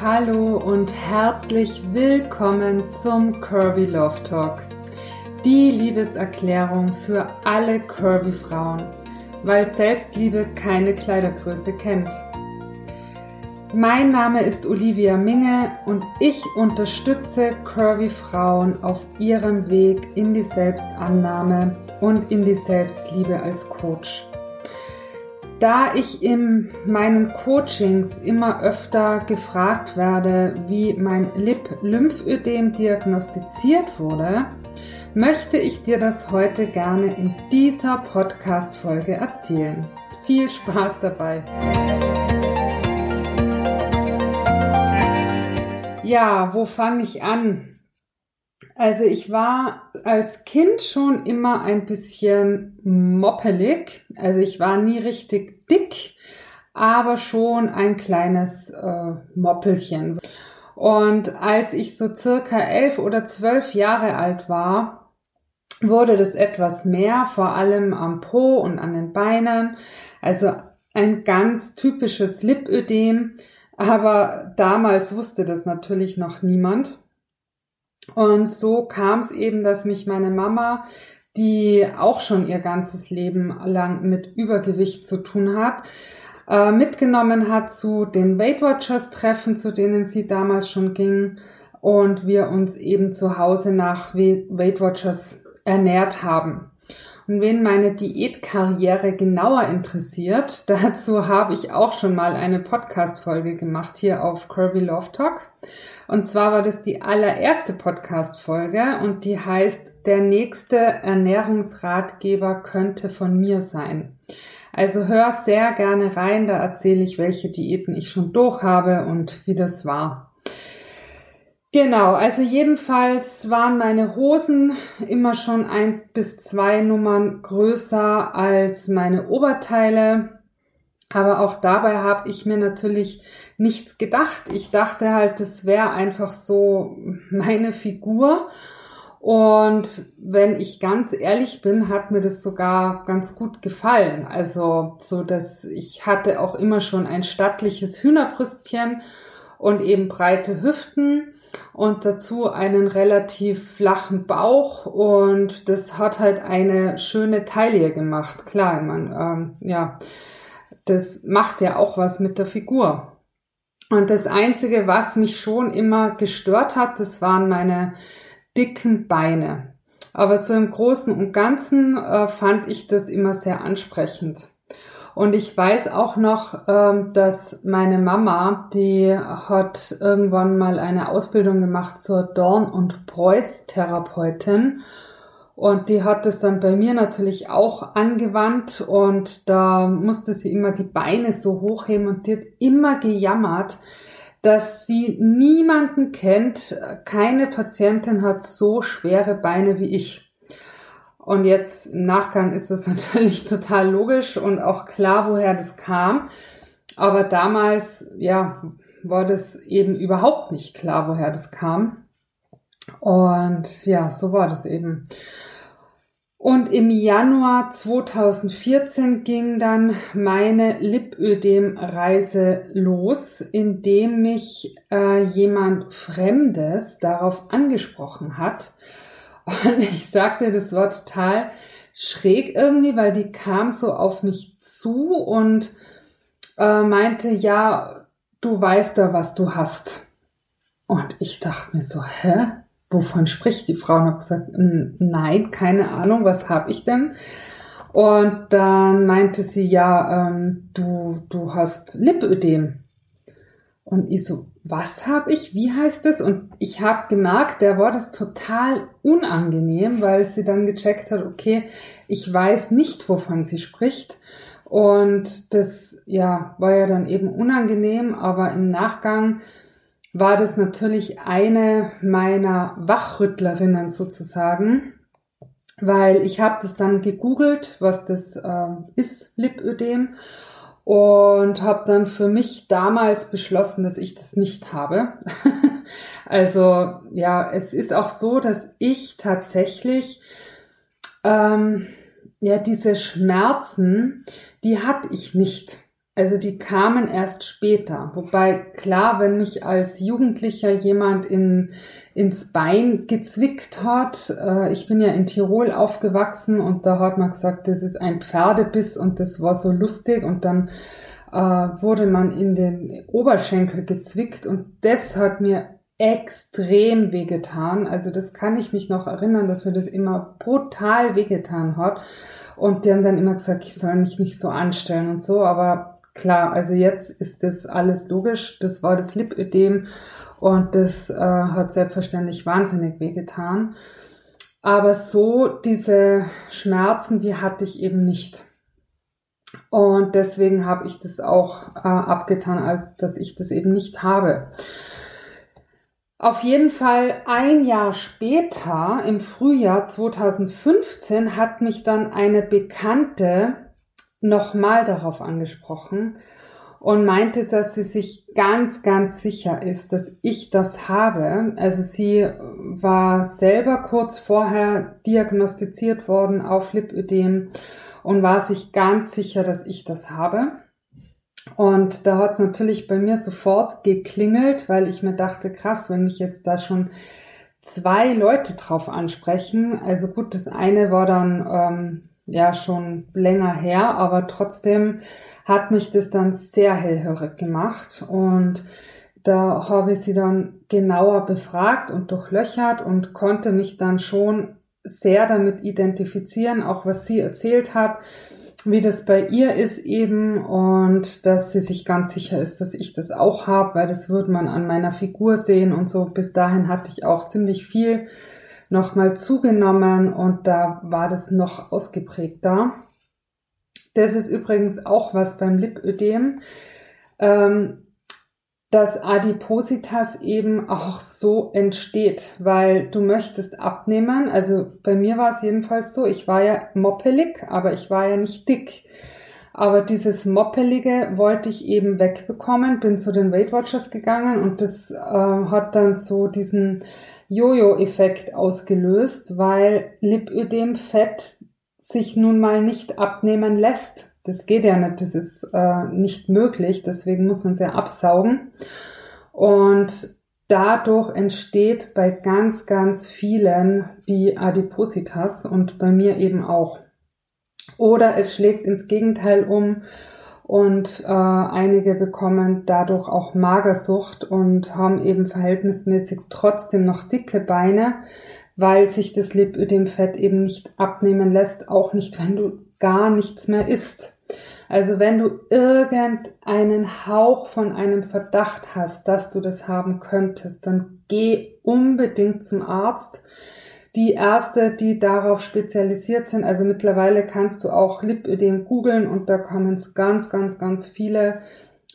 hallo und herzlich willkommen zum Curvy Love Talk. Die Liebeserklärung für alle Curvy Frauen, weil Selbstliebe keine Kleidergröße kennt. Mein Name ist Olivia Minge und ich unterstütze Curvy Frauen auf ihrem Weg in die Selbstannahme und in die Selbstliebe als Coach. Da ich in meinen Coachings immer öfter gefragt werde, wie mein Lip-Lymphödem diagnostiziert wurde, möchte ich dir das heute gerne in dieser Podcast-Folge erzählen. Viel Spaß dabei! Ja, wo fange ich an? Also ich war als Kind schon immer ein bisschen moppelig. Also ich war nie richtig dick, aber schon ein kleines äh, Moppelchen. Und als ich so circa elf oder zwölf Jahre alt war, wurde das etwas mehr, vor allem am Po und an den Beinen. Also ein ganz typisches Lipödem. Aber damals wusste das natürlich noch niemand. Und so kam es eben, dass mich meine Mama, die auch schon ihr ganzes Leben lang mit Übergewicht zu tun hat, äh, mitgenommen hat zu den Weight Watchers Treffen, zu denen sie damals schon ging und wir uns eben zu Hause nach Weight Watchers ernährt haben. Und wen meine Diätkarriere genauer interessiert, dazu habe ich auch schon mal eine Podcast-Folge gemacht hier auf Curvy Love Talk. Und zwar war das die allererste Podcast-Folge und die heißt, der nächste Ernährungsratgeber könnte von mir sein. Also hör sehr gerne rein, da erzähle ich, welche Diäten ich schon durch habe und wie das war. Genau, also jedenfalls waren meine Hosen immer schon ein bis zwei Nummern größer als meine Oberteile. Aber auch dabei habe ich mir natürlich nichts gedacht. Ich dachte halt, das wäre einfach so meine Figur. Und wenn ich ganz ehrlich bin, hat mir das sogar ganz gut gefallen. Also so, dass ich hatte auch immer schon ein stattliches Hühnerbrüstchen und eben breite Hüften und dazu einen relativ flachen Bauch und das hat halt eine schöne Taille gemacht. Klar, man, ähm, ja, das macht ja auch was mit der Figur. Und das Einzige, was mich schon immer gestört hat, das waren meine dicken Beine. Aber so im Großen und Ganzen äh, fand ich das immer sehr ansprechend. Und ich weiß auch noch, ähm, dass meine Mama, die hat irgendwann mal eine Ausbildung gemacht zur Dorn- und Preuß-Therapeutin. Und die hat es dann bei mir natürlich auch angewandt und da musste sie immer die Beine so hochheben und die hat immer gejammert, dass sie niemanden kennt, keine Patientin hat so schwere Beine wie ich. Und jetzt im Nachgang ist das natürlich total logisch und auch klar, woher das kam. Aber damals, ja, war das eben überhaupt nicht klar, woher das kam. Und ja, so war das eben. Und im Januar 2014 ging dann meine Lipödem-Reise los, indem mich äh, jemand Fremdes darauf angesprochen hat. Und ich sagte, das war total schräg irgendwie, weil die kam so auf mich zu und äh, meinte, ja, du weißt da, was du hast. Und ich dachte mir so, hä? wovon spricht die Frau? Und habe gesagt, nein, keine Ahnung, was habe ich denn? Und dann meinte sie, ja, ähm, du, du hast Lipödem. Und ich so, was habe ich? Wie heißt es? Und ich habe gemerkt, der war das total unangenehm, weil sie dann gecheckt hat, okay, ich weiß nicht, wovon sie spricht. Und das, ja, war ja dann eben unangenehm, aber im Nachgang war das natürlich eine meiner Wachrüttlerinnen sozusagen, weil ich habe das dann gegoogelt, was das äh, ist, Lipödem, und habe dann für mich damals beschlossen, dass ich das nicht habe. also ja, es ist auch so, dass ich tatsächlich ähm, ja diese Schmerzen, die hatte ich nicht. Also die kamen erst später. Wobei klar, wenn mich als Jugendlicher jemand in, ins Bein gezwickt hat, äh, ich bin ja in Tirol aufgewachsen und da hat man gesagt, das ist ein Pferdebiss und das war so lustig und dann äh, wurde man in den Oberschenkel gezwickt und das hat mir extrem wehgetan. Also das kann ich mich noch erinnern, dass mir das immer brutal wehgetan hat. Und die haben dann immer gesagt, ich soll mich nicht so anstellen und so. Aber klar, also jetzt ist das alles logisch. Das war das Lipödem und das äh, hat selbstverständlich wahnsinnig wehgetan. Aber so diese Schmerzen, die hatte ich eben nicht. Und deswegen habe ich das auch äh, abgetan, als dass ich das eben nicht habe. Auf jeden Fall ein Jahr später, im Frühjahr 2015, hat mich dann eine Bekannte nochmal darauf angesprochen und meinte, dass sie sich ganz, ganz sicher ist, dass ich das habe. Also sie war selber kurz vorher diagnostiziert worden auf Lipödem und war sich ganz sicher, dass ich das habe. Und da hat es natürlich bei mir sofort geklingelt, weil ich mir dachte, krass, wenn mich jetzt da schon zwei Leute drauf ansprechen. Also gut, das eine war dann ähm, ja schon länger her, aber trotzdem hat mich das dann sehr hellhörig gemacht. Und da habe ich sie dann genauer befragt und durchlöchert und konnte mich dann schon sehr damit identifizieren, auch was sie erzählt hat, wie das bei ihr ist eben und dass sie sich ganz sicher ist, dass ich das auch habe, weil das würde man an meiner Figur sehen und so. Bis dahin hatte ich auch ziemlich viel nochmal zugenommen und da war das noch ausgeprägter. Das ist übrigens auch was beim Lipödem. Ähm, dass Adipositas eben auch so entsteht, weil du möchtest abnehmen. Also bei mir war es jedenfalls so, ich war ja moppelig, aber ich war ja nicht dick. Aber dieses Moppelige wollte ich eben wegbekommen, bin zu den Weight Watchers gegangen und das äh, hat dann so diesen Jojo-Effekt ausgelöst, weil Lipödem-Fett sich nun mal nicht abnehmen lässt das geht ja nicht, das ist äh, nicht möglich, deswegen muss man es ja absaugen. Und dadurch entsteht bei ganz, ganz vielen die Adipositas und bei mir eben auch. Oder es schlägt ins Gegenteil um und äh, einige bekommen dadurch auch Magersucht und haben eben verhältnismäßig trotzdem noch dicke Beine, weil sich das Lipödemfett eben nicht abnehmen lässt, auch nicht, wenn du gar nichts mehr isst. Also wenn du irgendeinen Hauch von einem Verdacht hast, dass du das haben könntest, dann geh unbedingt zum Arzt. Die Ärzte, die darauf spezialisiert sind, also mittlerweile kannst du auch Lipödem googeln und da kommen ganz, ganz, ganz viele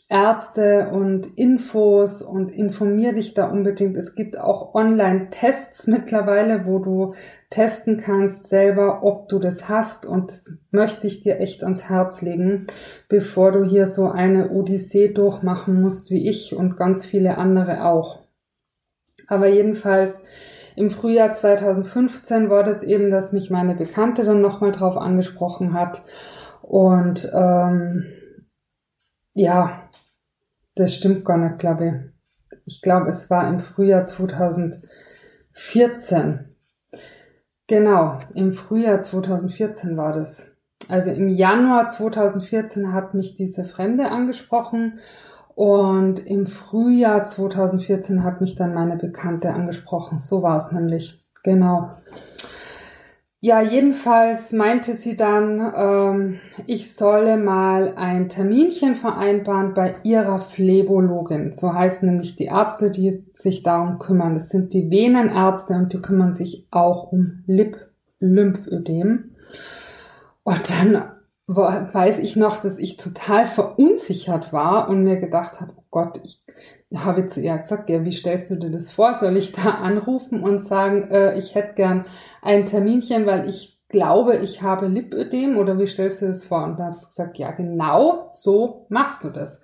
Ärzte und Infos und informier dich da unbedingt. Es gibt auch Online-Tests mittlerweile, wo du testen kannst selber, ob du das hast und das möchte ich dir echt ans Herz legen, bevor du hier so eine Odyssee durchmachen musst wie ich und ganz viele andere auch. Aber jedenfalls im Frühjahr 2015 war das eben, dass mich meine Bekannte dann nochmal drauf angesprochen hat und ähm, ja, das stimmt gar nicht, glaube ich. Ich glaube, es war im Frühjahr 2014. Genau, im Frühjahr 2014 war das. Also im Januar 2014 hat mich diese Fremde angesprochen und im Frühjahr 2014 hat mich dann meine Bekannte angesprochen. So war es nämlich. Genau. Ja, jedenfalls meinte sie dann, ähm, ich solle mal ein Terminchen vereinbaren bei ihrer Phlebologin. So heißen nämlich die Ärzte, die sich darum kümmern. Das sind die Venenärzte und die kümmern sich auch um Lip-Lymphödem. Und dann weiß ich noch, dass ich total verunsichert war und mir gedacht habe, oh Gott, ich habe zu ihr gesagt, ja, wie stellst du dir das vor? Soll ich da anrufen und sagen, äh, ich hätte gern ein Terminchen, weil ich glaube, ich habe Lipödem oder wie stellst du das vor? Und dann hat sie gesagt, ja, genau so machst du das.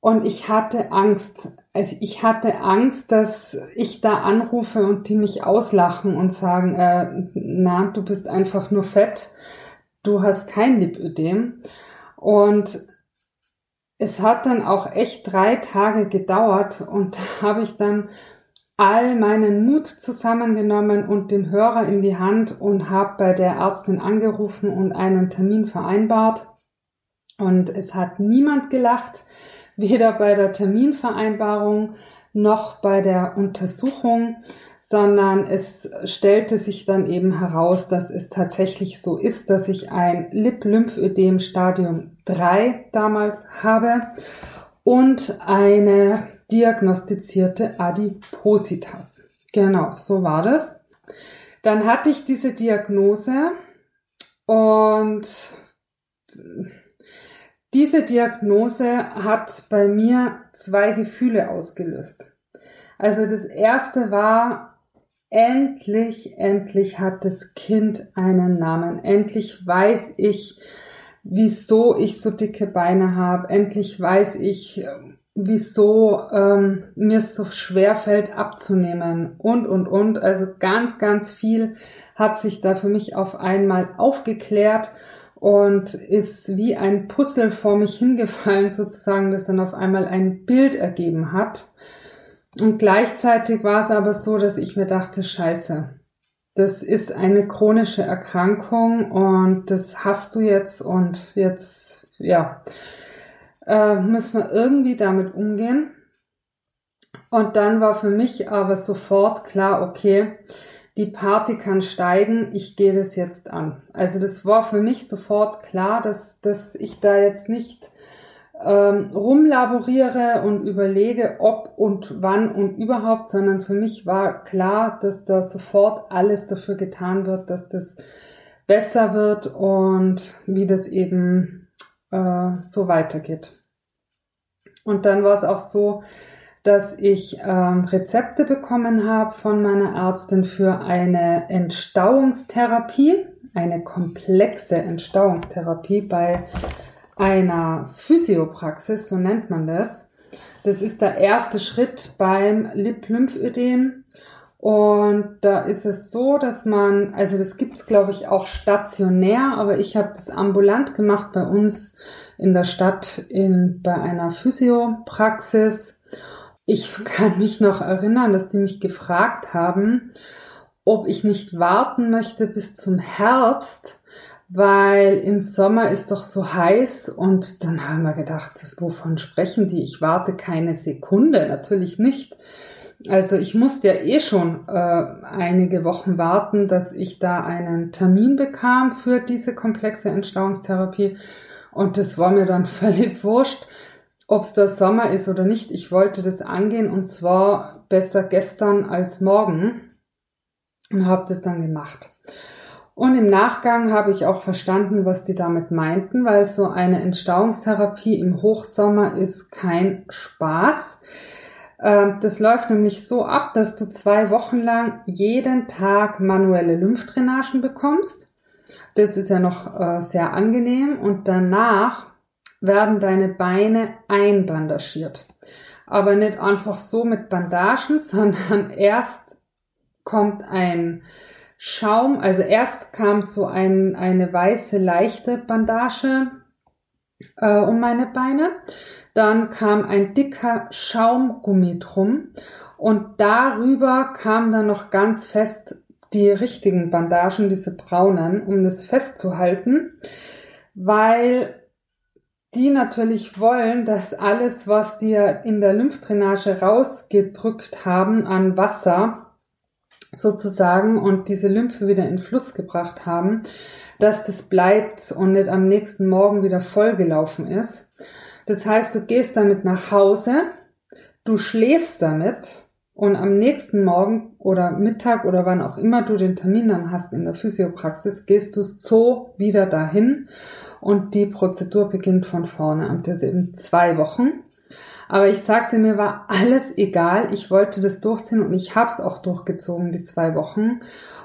Und ich hatte Angst. Also ich hatte Angst, dass ich da anrufe und die mich auslachen und sagen, äh, na, du bist einfach nur fett, du hast kein Lipödem. Und es hat dann auch echt drei Tage gedauert und da habe ich dann all meinen Mut zusammengenommen und den Hörer in die Hand und habe bei der Ärztin angerufen und einen Termin vereinbart. Und es hat niemand gelacht, weder bei der Terminvereinbarung noch bei der Untersuchung, sondern es stellte sich dann eben heraus, dass es tatsächlich so ist, dass ich ein Lip-Lymphödem Stadium 3 damals habe und eine diagnostizierte Adipositas. Genau, so war das. Dann hatte ich diese Diagnose und diese Diagnose hat bei mir zwei Gefühle ausgelöst. Also das erste war, endlich, endlich hat das Kind einen Namen. Endlich weiß ich, wieso ich so dicke Beine habe. Endlich weiß ich, wieso ähm, mir es so schwer fällt abzunehmen und, und, und. Also ganz, ganz viel hat sich da für mich auf einmal aufgeklärt und ist wie ein Puzzle vor mich hingefallen, sozusagen, das dann auf einmal ein Bild ergeben hat. Und gleichzeitig war es aber so, dass ich mir dachte, scheiße, das ist eine chronische Erkrankung und das hast du jetzt und jetzt, ja, äh, müssen wir irgendwie damit umgehen. Und dann war für mich aber sofort klar, okay, die Party kann steigen, ich gehe das jetzt an. Also das war für mich sofort klar, dass, dass ich da jetzt nicht ähm, rumlaboriere und überlege, ob und wann und überhaupt, sondern für mich war klar, dass da sofort alles dafür getan wird, dass das besser wird und wie das eben äh, so weitergeht. Und dann war es auch so, dass ich ähm, Rezepte bekommen habe von meiner Ärztin für eine Entstauungstherapie, eine komplexe Entstauungstherapie bei einer Physiopraxis, so nennt man das. Das ist der erste Schritt beim Lip-Lymphödem. Und da ist es so, dass man, also das gibt's glaube ich auch stationär, aber ich habe das ambulant gemacht bei uns in der Stadt in, bei einer Physiopraxis. Ich kann mich noch erinnern, dass die mich gefragt haben, ob ich nicht warten möchte bis zum Herbst, weil im Sommer ist doch so heiß und dann haben wir gedacht, wovon sprechen die? Ich warte keine Sekunde, natürlich nicht. Also ich musste ja eh schon äh, einige Wochen warten, dass ich da einen Termin bekam für diese komplexe Entstauungstherapie. Und das war mir dann völlig wurscht, ob es der Sommer ist oder nicht. Ich wollte das angehen und zwar besser gestern als morgen und habe das dann gemacht. Und im Nachgang habe ich auch verstanden, was die damit meinten, weil so eine Entstauungstherapie im Hochsommer ist kein Spaß. Ähm, das läuft nämlich so ab, dass du zwei Wochen lang jeden Tag manuelle Lymphdrainagen bekommst. Das ist ja noch äh, sehr angenehm und danach werden deine Beine einbandagiert. Aber nicht einfach so mit Bandagen, sondern erst kommt ein Schaum, also erst kam so ein, eine weiße leichte Bandage äh, um meine Beine. Dann kam ein dicker Schaumgummi drum und darüber kam dann noch ganz fest die richtigen Bandagen, diese braunen, um das festzuhalten, weil die natürlich wollen, dass alles, was dir in der Lymphdrainage rausgedrückt haben an Wasser, sozusagen, und diese Lymphe wieder in Fluss gebracht haben, dass das bleibt und nicht am nächsten Morgen wieder vollgelaufen ist. Das heißt, du gehst damit nach Hause, du schläfst damit und am nächsten Morgen oder Mittag oder wann auch immer du den Termin dann hast in der Physiopraxis, gehst du so wieder dahin und die Prozedur beginnt von vorne. Und das eben zwei Wochen. Aber ich sag's dir, mir war alles egal. Ich wollte das durchziehen und ich hab's auch durchgezogen, die zwei Wochen.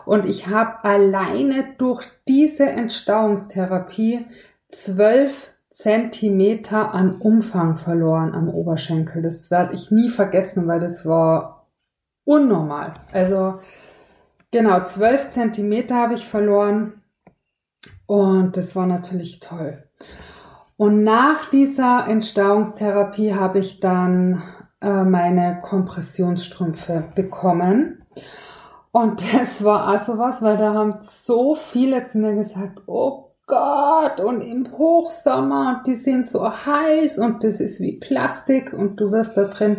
Und ich habe alleine durch diese Entstauungstherapie zwölf Zentimeter an Umfang verloren am Oberschenkel. Das werde ich nie vergessen, weil das war unnormal. Also genau, zwölf Zentimeter habe ich verloren und das war natürlich toll. Und nach dieser Entstauungstherapie habe ich dann äh, meine Kompressionsstrümpfe bekommen. Und das war auch sowas, weil da haben so viele zu mir gesagt, oh Gott, und im Hochsommer, die sind so heiß und das ist wie Plastik und du wirst da drin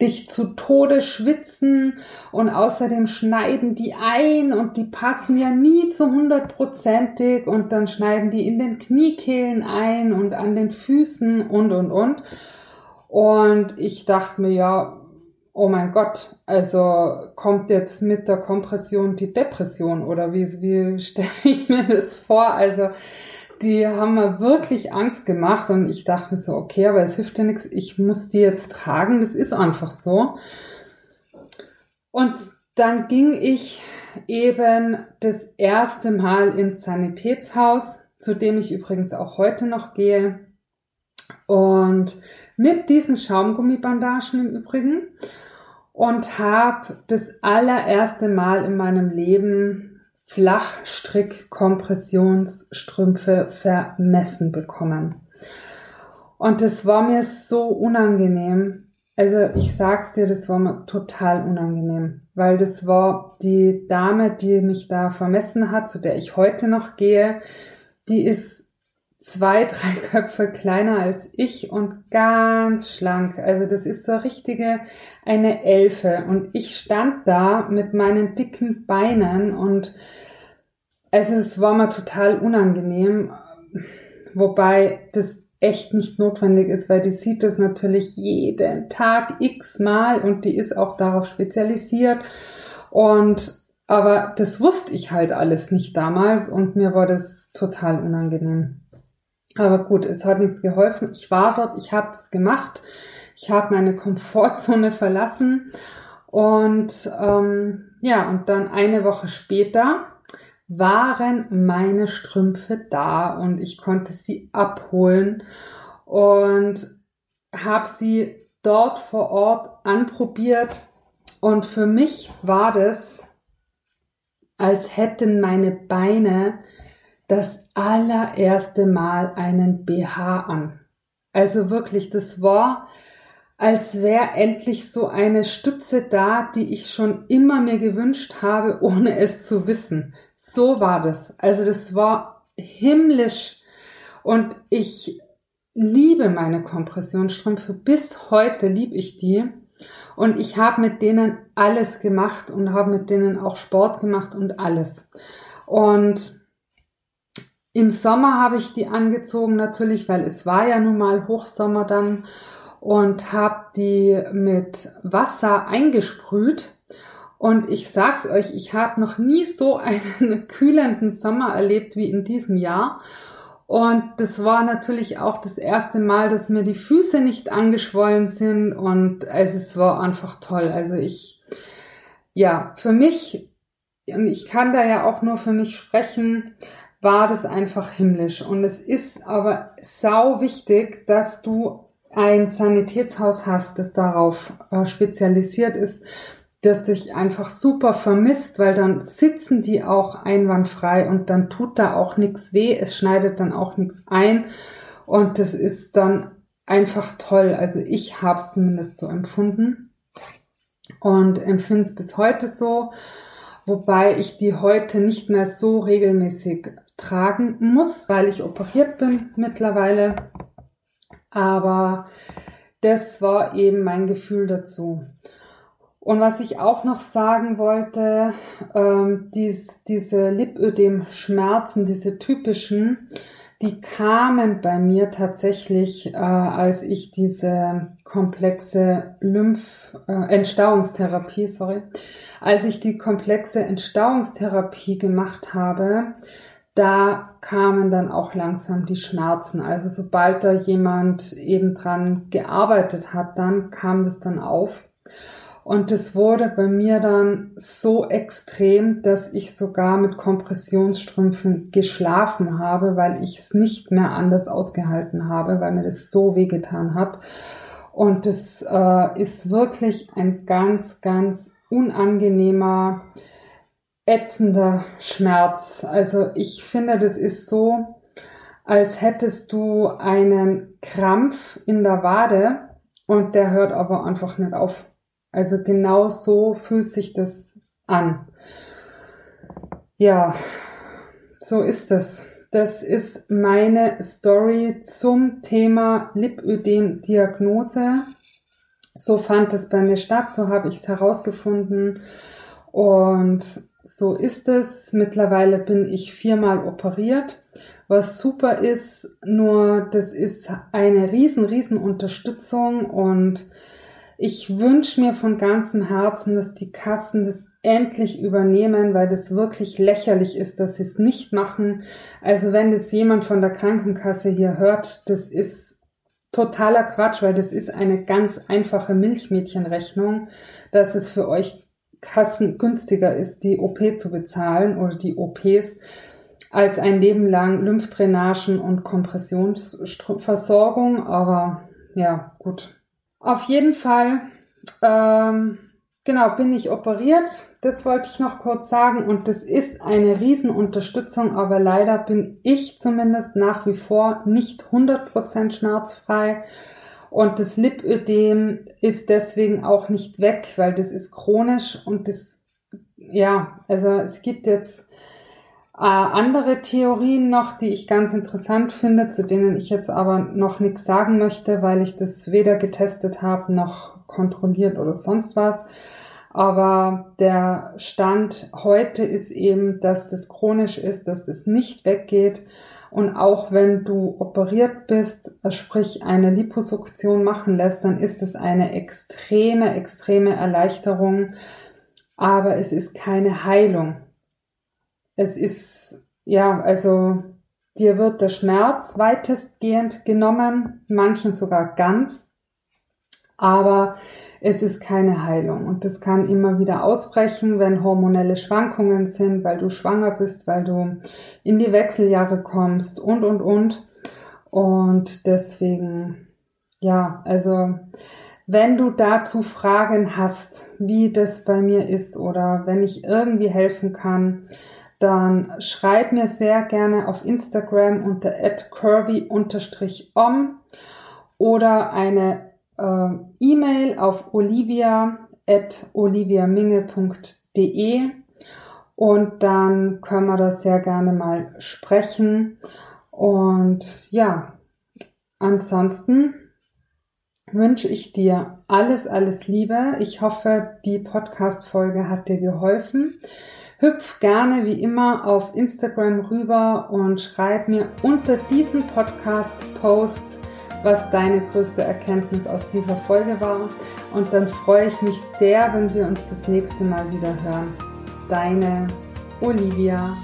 dich zu Tode schwitzen und außerdem schneiden die ein und die passen ja nie zu hundertprozentig und dann schneiden die in den Kniekehlen ein und an den Füßen und und und. Und ich dachte mir, ja, oh mein Gott, also kommt jetzt mit der Kompression die Depression oder wie, wie stelle ich mir das vor? Also die haben mir wirklich Angst gemacht und ich dachte mir so, okay, aber es hilft ja nichts, ich muss die jetzt tragen, das ist einfach so. Und dann ging ich eben das erste Mal ins Sanitätshaus, zu dem ich übrigens auch heute noch gehe. Und mit diesen Schaumgummibandagen im Übrigen und habe das allererste Mal in meinem Leben Flachstrick-Kompressionsstrümpfe vermessen bekommen. Und das war mir so unangenehm. Also ich sag's dir, das war mir total unangenehm, weil das war die Dame, die mich da vermessen hat, zu der ich heute noch gehe. Die ist zwei, drei Köpfe kleiner als ich und ganz schlank. Also das ist so richtige eine Elfe. Und ich stand da mit meinen dicken Beinen und also es war mir total unangenehm, wobei das echt nicht notwendig ist, weil die sieht das natürlich jeden Tag x-mal und die ist auch darauf spezialisiert. Und aber das wusste ich halt alles nicht damals und mir war das total unangenehm. Aber gut, es hat nichts geholfen. Ich war dort, ich habe das gemacht. Ich habe meine Komfortzone verlassen. Und ähm, ja, und dann eine Woche später waren meine Strümpfe da und ich konnte sie abholen und habe sie dort vor Ort anprobiert. Und für mich war das, als hätten meine Beine das allererste Mal einen BH an. Also wirklich, das war, als wäre endlich so eine Stütze da, die ich schon immer mir gewünscht habe, ohne es zu wissen. So war das. Also das war himmlisch und ich liebe meine Kompressionsstrümpfe. Bis heute liebe ich die. Und ich habe mit denen alles gemacht und habe mit denen auch Sport gemacht und alles. Und im Sommer habe ich die angezogen natürlich, weil es war ja nun mal Hochsommer dann und habe die mit Wasser eingesprüht. Und ich sag's euch, ich habe noch nie so einen kühlenden Sommer erlebt wie in diesem Jahr. Und das war natürlich auch das erste Mal, dass mir die Füße nicht angeschwollen sind. Und also es war einfach toll. Also ich, ja, für mich, und ich kann da ja auch nur für mich sprechen, war das einfach himmlisch. Und es ist aber sau wichtig, dass du ein Sanitätshaus hast, das darauf äh, spezialisiert ist, das dich einfach super vermisst, weil dann sitzen die auch einwandfrei und dann tut da auch nichts weh, es schneidet dann auch nichts ein und das ist dann einfach toll. Also ich habe es zumindest so empfunden und empfinde es bis heute so, wobei ich die heute nicht mehr so regelmäßig tragen muss, weil ich operiert bin mittlerweile. Aber das war eben mein Gefühl dazu. Und was ich auch noch sagen wollte, ähm, dies, diese Lipödem-Schmerzen, diese typischen, die kamen bei mir tatsächlich, äh, als ich diese komplexe Lymph, äh, Entstauungstherapie, sorry, als ich die komplexe Entstauungstherapie gemacht habe, da kamen dann auch langsam die Schmerzen. Also sobald da jemand eben dran gearbeitet hat, dann kam das dann auf. Und es wurde bei mir dann so extrem, dass ich sogar mit Kompressionsstrümpfen geschlafen habe, weil ich es nicht mehr anders ausgehalten habe, weil mir das so wehgetan hat. Und es äh, ist wirklich ein ganz, ganz unangenehmer, ätzender Schmerz. Also ich finde, das ist so, als hättest du einen Krampf in der Wade und der hört aber einfach nicht auf. Also genau so fühlt sich das an. Ja, so ist es. Das ist meine Story zum Thema Lipödem-Diagnose. So fand es bei mir statt, so habe ich es herausgefunden. Und so ist es. Mittlerweile bin ich viermal operiert, was super ist. Nur das ist eine riesen, riesen Unterstützung und ich wünsche mir von ganzem Herzen, dass die Kassen das endlich übernehmen, weil das wirklich lächerlich ist, dass sie es nicht machen. Also wenn das jemand von der Krankenkasse hier hört, das ist totaler Quatsch, weil das ist eine ganz einfache Milchmädchenrechnung, dass es für euch Kassen günstiger ist, die OP zu bezahlen oder die OPs, als ein Leben lang Lymphdrainagen und Kompressionsversorgung. Aber ja, gut. Auf jeden Fall ähm, Genau, bin ich operiert. Das wollte ich noch kurz sagen. Und das ist eine Riesenunterstützung, aber leider bin ich zumindest nach wie vor nicht 100% schmerzfrei. Und das Lipödem ist deswegen auch nicht weg, weil das ist chronisch und das, ja, also es gibt jetzt äh, andere Theorien noch, die ich ganz interessant finde, zu denen ich jetzt aber noch nichts sagen möchte, weil ich das weder getestet habe noch kontrolliert oder sonst was. Aber der Stand heute ist eben, dass das chronisch ist, dass das nicht weggeht. Und auch wenn du operiert bist, sprich eine Liposuktion machen lässt, dann ist es eine extreme, extreme Erleichterung. Aber es ist keine Heilung. Es ist, ja, also dir wird der Schmerz weitestgehend genommen, manchen sogar ganz. Aber es ist keine Heilung und das kann immer wieder ausbrechen, wenn hormonelle Schwankungen sind, weil du schwanger bist, weil du in die Wechseljahre kommst und, und, und. Und deswegen, ja, also wenn du dazu Fragen hast, wie das bei mir ist oder wenn ich irgendwie helfen kann, dann schreib mir sehr gerne auf Instagram unter curvy-om oder eine äh, E-Mail auf olivia.oliviaminge.de und dann können wir das sehr gerne mal sprechen. Und ja, ansonsten wünsche ich dir alles, alles Liebe. Ich hoffe, die Podcast-Folge hat dir geholfen. Hüpf gerne wie immer auf Instagram rüber und schreib mir unter diesem Podcast-Post was deine größte Erkenntnis aus dieser Folge war. Und dann freue ich mich sehr, wenn wir uns das nächste Mal wieder hören. Deine Olivia.